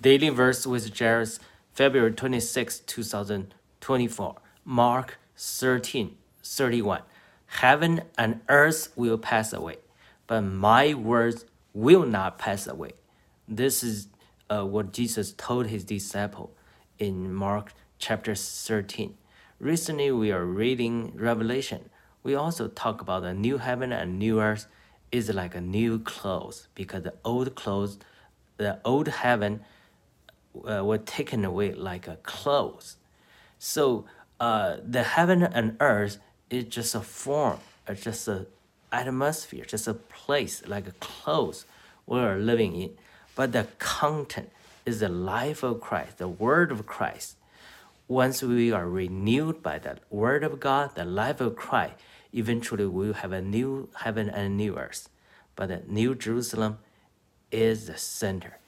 Daily Verse with Jairus, February 26, 2024. Mark 13, 31. Heaven and earth will pass away, but my words will not pass away. This is uh, what Jesus told his disciple in Mark chapter 13. Recently, we are reading Revelation. We also talk about the new heaven and new earth is like a new clothes because the old clothes, the old heaven uh, were taken away like a clothes. So uh, the heaven and earth is just a form, it's just a atmosphere, just a place like a clothes we're living in. But the content is the life of Christ, the word of Christ. Once we are renewed by the word of God, the life of Christ, eventually we will have a new heaven and a new earth. But the new Jerusalem is the center